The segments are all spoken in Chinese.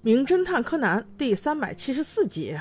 名侦探柯南》第三百七十四集：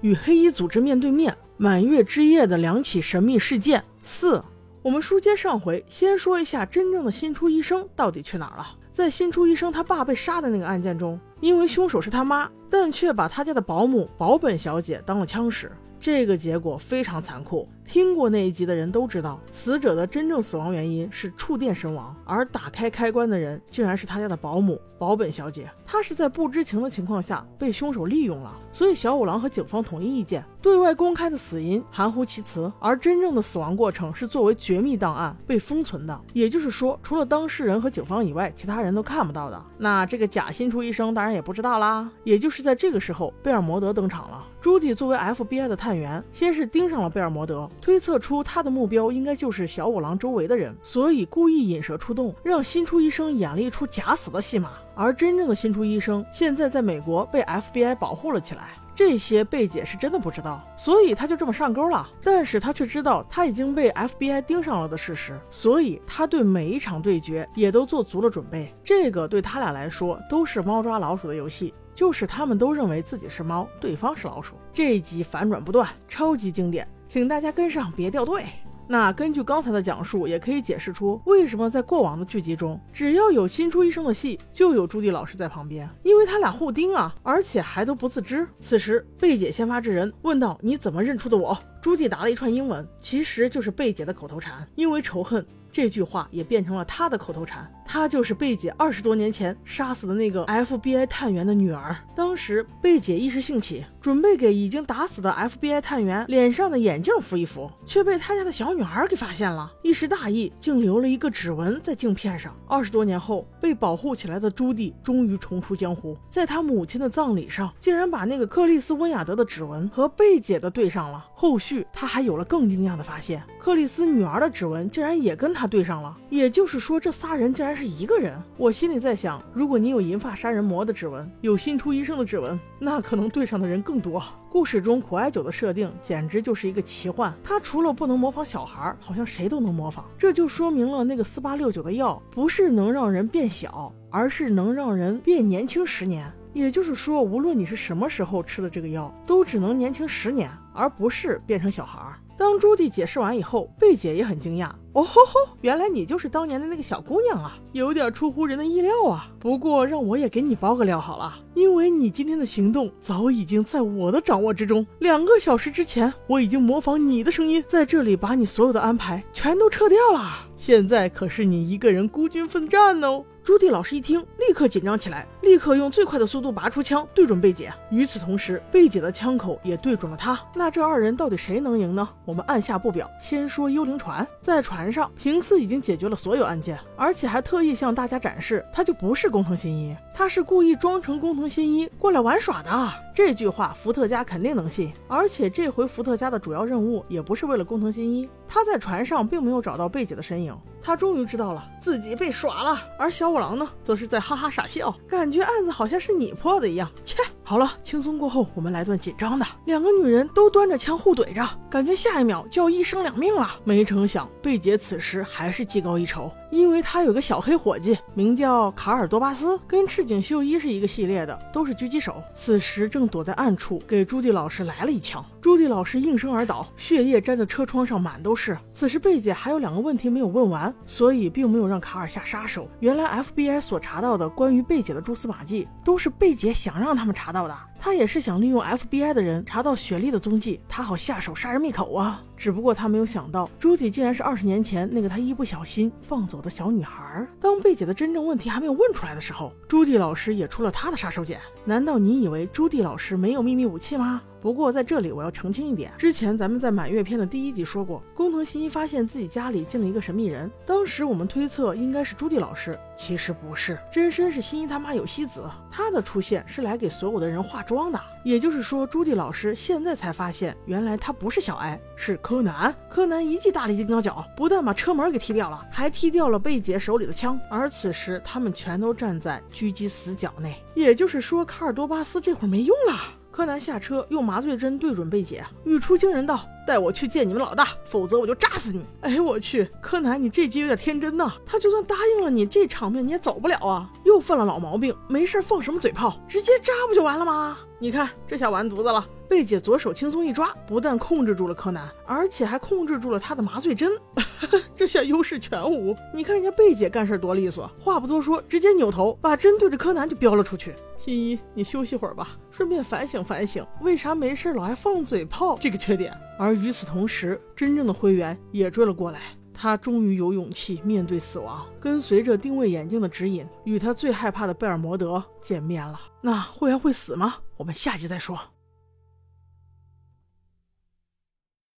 与黑衣组织面对面，满月之夜的两起神秘事件四。我们书接上回，先说一下真正的新出医生到底去哪儿了。在新出医生他爸被杀的那个案件中，因为凶手是他妈，但却把他家的保姆保本小姐当了枪使，这个结果非常残酷。听过那一集的人都知道，死者的真正死亡原因是触电身亡，而打开开关的人竟然是他家的保姆保本小姐。她是在不知情的情况下被凶手利用了，所以小五郎和警方统一意见，对外公开的死因含糊其辞，而真正的死亡过程是作为绝密档案被封存的。也就是说，除了当事人和警方以外，其他人都看不到的。那这个假新出医生当然也不知道啦。也就是在这个时候，贝尔摩德登场了。朱迪作为 FBI 的探员，先是盯上了贝尔摩德。推测出他的目标应该就是小五郎周围的人，所以故意引蛇出洞，让新出医生演了一出假死的戏码。而真正的新出医生现在在美国被 FBI 保护了起来，这些贝姐是真的不知道，所以他就这么上钩了。但是他却知道他已经被 FBI 盯上了的事实，所以他对每一场对决也都做足了准备。这个对他俩来说都是猫抓老鼠的游戏。就是他们都认为自己是猫，对方是老鼠。这一集反转不断，超级经典，请大家跟上，别掉队。那根据刚才的讲述，也可以解释出为什么在过往的剧集中，只要有新出医生的戏，就有朱迪老师在旁边，因为他俩互盯啊，而且还都不自知。此时贝姐先发制人，问道：“你怎么认出的我？”朱迪答了一串英文，其实就是贝姐的口头禅，因为仇恨。这句话也变成了他的口头禅。他就是贝姐二十多年前杀死的那个 FBI 探员的女儿。当时贝姐一时兴起，准备给已经打死的 FBI 探员脸上的眼镜敷一敷，却被他家的小女孩给发现了。一时大意，竟留了一个指纹在镜片上。二十多年后，被保护起来的朱棣终于重出江湖，在他母亲的葬礼上，竟然把那个克里斯温雅德的指纹和贝姐的对上了。后续他还有了更惊讶的发现，克里斯女儿的指纹竟然也跟他。他对上了，也就是说，这仨人竟然是一个人。我心里在想，如果你有银发杀人魔的指纹，有新出医生的指纹，那可能对上的人更多。故事中苦艾酒的设定简直就是一个奇幻，他除了不能模仿小孩，好像谁都能模仿。这就说明了那个四八六九的药不是能让人变小，而是能让人变年轻十年。也就是说，无论你是什么时候吃的这个药，都只能年轻十年，而不是变成小孩。当朱棣解释完以后，贝姐也很惊讶。哦吼吼，原来你就是当年的那个小姑娘啊，有点出乎人的意料啊。不过让我也给你爆个料好了，因为你今天的行动早已经在我的掌握之中。两个小时之前，我已经模仿你的声音，在这里把你所有的安排全都撤掉了。现在可是你一个人孤军奋战哦。朱棣老师一听，立刻紧张起来，立刻用最快的速度拔出枪，对准贝姐。与此同时，贝姐的枪口也对准了他。那这二人到底谁能赢呢？我们按下不表，先说幽灵船。在船上，平次已经解决了所有案件，而且还特意向大家展示，他就不是工藤新一，他是故意装成工藤新一过来玩耍的。这句话伏特加肯定能信。而且这回伏特加的主要任务也不是为了工藤新一，他在船上并没有找到贝姐的身影。他终于知道了自己被耍了，而小五郎呢，则是在哈哈傻笑，感觉案子好像是你破的一样。切，好了，轻松过后，我们来段紧张的。两个女人都端着枪互怼着，感觉下一秒就要一生两命了。没成想，贝姐此时还是技高一筹。因为她有个小黑伙计，名叫卡尔多巴斯，跟赤井秀一是一个系列的，都是狙击手。此时正躲在暗处，给朱棣老师来了一枪。朱棣老师应声而倒，血液沾着车窗上满都是。此时贝姐还有两个问题没有问完，所以并没有让卡尔下杀手。原来 FBI 所查到的关于贝姐的蛛丝马迹，都是贝姐想让他们查到的。他也是想利用 FBI 的人查到雪莉的踪迹，他好下手杀人灭口啊。只不过他没有想到，朱迪竟然是二十年前那个他一不小心放走的小女孩。当贝姐的真正问题还没有问出来的时候，朱迪老师也出了他的杀手锏。难道你以为朱迪老师没有秘密武器吗？不过在这里我要澄清一点，之前咱们在满月篇的第一集说过，工藤新一发现自己家里进了一个神秘人，当时我们推测应该是朱迪老师，其实不是，真身是新一他妈有希子，他的出现是来给所有的人化装的。也就是说，朱迪老师现在才发现，原来他不是小哀，是柯南。柯南一记大力金刚脚，不但把车门给踢掉了，还踢掉了贝姐手里的枪。而此时他们全都站在狙击死角内，也就是说，卡尔多巴斯这会儿没用了。柯南下车，用麻醉针对准贝姐，语出惊人道：“带我去见你们老大，否则我就扎死你！”哎，我去，柯南，你这集有点天真呐。他就算答应了你，这场面你也走不了啊！又犯了老毛病，没事放什么嘴炮，直接扎不就完了吗？你看，这下完犊子了。贝姐左手轻松一抓，不但控制住了柯南，而且还控制住了他的麻醉针，这下优势全无。你看人家贝姐干事多利索，话不多说，直接扭头把针对着柯南就飙了出去。新一，你休息会儿吧，顺便反省反省，为啥没事老爱放嘴炮这个缺点。而与此同时，真正的灰原也追了过来，他终于有勇气面对死亡，跟随着定位眼镜的指引，与他最害怕的贝尔摩德见面了。那灰原会死吗？我们下集再说。